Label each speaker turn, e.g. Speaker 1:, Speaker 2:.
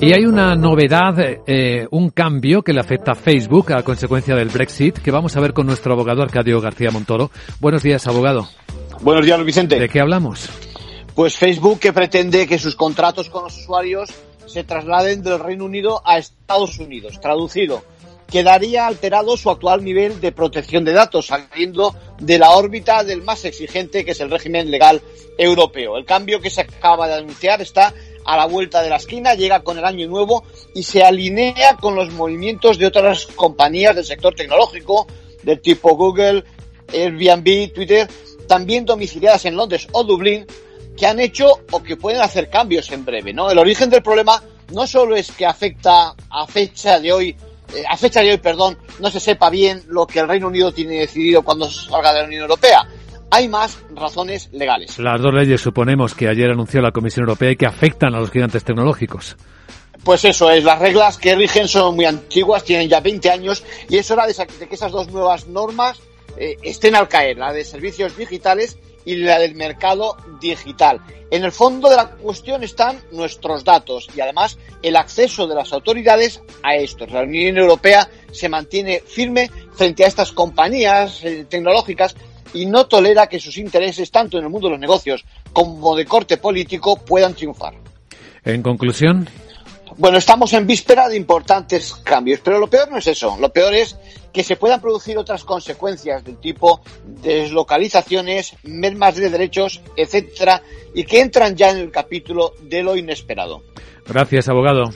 Speaker 1: Y hay una novedad, eh, un cambio que le afecta a Facebook a consecuencia del Brexit, que vamos a ver con nuestro abogado Arcadio García Montoro. Buenos días, abogado.
Speaker 2: Buenos días, Vicente.
Speaker 1: ¿De qué hablamos?
Speaker 2: Pues Facebook que pretende que sus contratos con los usuarios se trasladen del Reino Unido a Estados Unidos. Traducido, quedaría alterado su actual nivel de protección de datos, saliendo de la órbita del más exigente, que es el régimen legal europeo. El cambio que se acaba de anunciar está a la vuelta de la esquina, llega con el año nuevo y se alinea con los movimientos de otras compañías del sector tecnológico, del tipo Google, Airbnb, Twitter, también domiciliadas en Londres o Dublín, que han hecho o que pueden hacer cambios en breve. ¿no? El origen del problema no solo es que afecta a fecha de hoy, eh, a fecha de hoy, perdón, no se sepa bien lo que el Reino Unido tiene decidido cuando salga de la Unión Europea, hay más razones legales.
Speaker 1: Las dos leyes suponemos que ayer anunció la Comisión Europea y que afectan a los gigantes tecnológicos.
Speaker 2: Pues eso es, las reglas que rigen son muy antiguas, tienen ya 20 años y es hora de, que esas dos nuevas normas eh, estén al caer, la de servicios digitales y la del mercado digital. En el fondo de la cuestión están nuestros datos y además el acceso de las autoridades a estos. La Unión Europea se mantiene firme frente a estas compañías eh, tecnológicas y no tolera que sus intereses, tanto en el mundo de los negocios como de corte político, puedan triunfar.
Speaker 1: En conclusión.
Speaker 2: Bueno, estamos en víspera de importantes cambios, pero lo peor no es eso. Lo peor es que se puedan producir otras consecuencias del tipo deslocalizaciones, mermas de derechos, etcétera, y que entran ya en el capítulo de lo inesperado.
Speaker 1: Gracias, abogado.